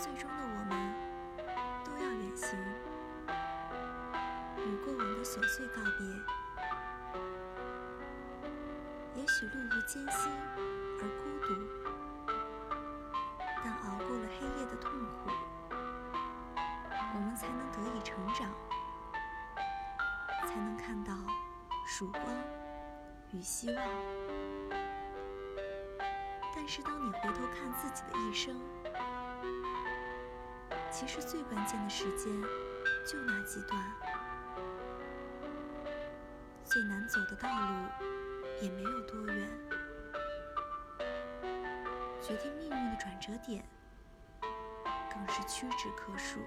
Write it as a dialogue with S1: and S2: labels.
S1: 最终的我们都要远行与过往的琐碎告别。也许路途艰辛而孤独但熬过了黑夜的痛苦我们才能得以成长才能看到曙光与希望。但是当你回头看自己的一生其实最关键的时间就那几段，最难走的道路也没有多远，决定命运的转折点更是屈指可数。